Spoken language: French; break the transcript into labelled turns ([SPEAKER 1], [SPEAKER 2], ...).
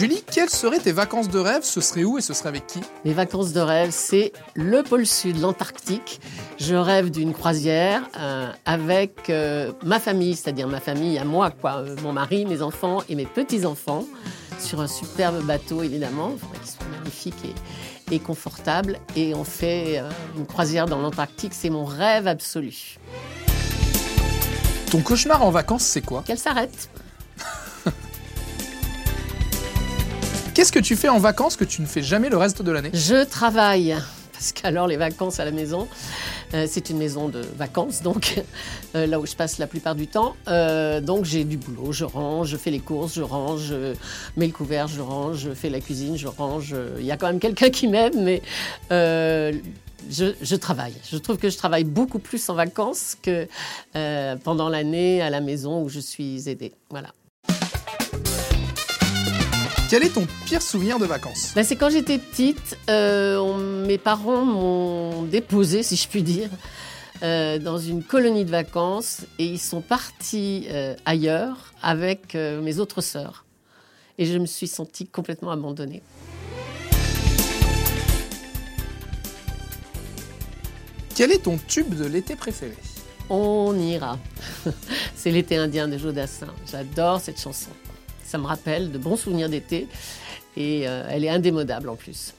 [SPEAKER 1] Julie, quelles seraient tes vacances de rêve? Ce serait où et ce serait avec qui?
[SPEAKER 2] Mes vacances de rêve, c'est le pôle sud, l'Antarctique. Je rêve d'une croisière euh, avec euh, ma famille, c'est-à-dire ma famille à moi, quoi, euh, mon mari, mes enfants et mes petits-enfants, sur un superbe bateau évidemment, qui soit magnifique et, et confortable. Et on fait euh, une croisière dans l'Antarctique, c'est mon rêve absolu.
[SPEAKER 1] Ton cauchemar en vacances, c'est quoi?
[SPEAKER 2] Qu'elle s'arrête.
[SPEAKER 1] Qu'est-ce que tu fais en vacances que tu ne fais jamais le reste de l'année
[SPEAKER 2] Je travaille. Parce qu'alors les vacances à la maison, euh, c'est une maison de vacances, donc euh, là où je passe la plupart du temps. Euh, donc j'ai du boulot, je range, je fais les courses, je range, je mets le couvert, je range, je fais la cuisine, je range. Il y a quand même quelqu'un qui m'aide, mais je, je travaille. Je trouve que je travaille beaucoup plus en vacances que pendant l'année à la maison où je suis aidée. Voilà.
[SPEAKER 1] Quel est ton pire souvenir de vacances?
[SPEAKER 2] Ben, c'est quand j'étais petite, euh, on- mes parents m'ont déposée, si je puis dire, euh, dans une colonie de vacances et ils sont partis euh, ailleurs avec mes autres sœurs. Et je me suis sentie complètement abandonnée.
[SPEAKER 1] Quel est ton tube de l'été préféré?
[SPEAKER 2] On ira. c'est l'été indien de Jodassin. J'adore cette chanson. Ça me rappelle de bons souvenirs d'été et euh, elle est indémodable en plus.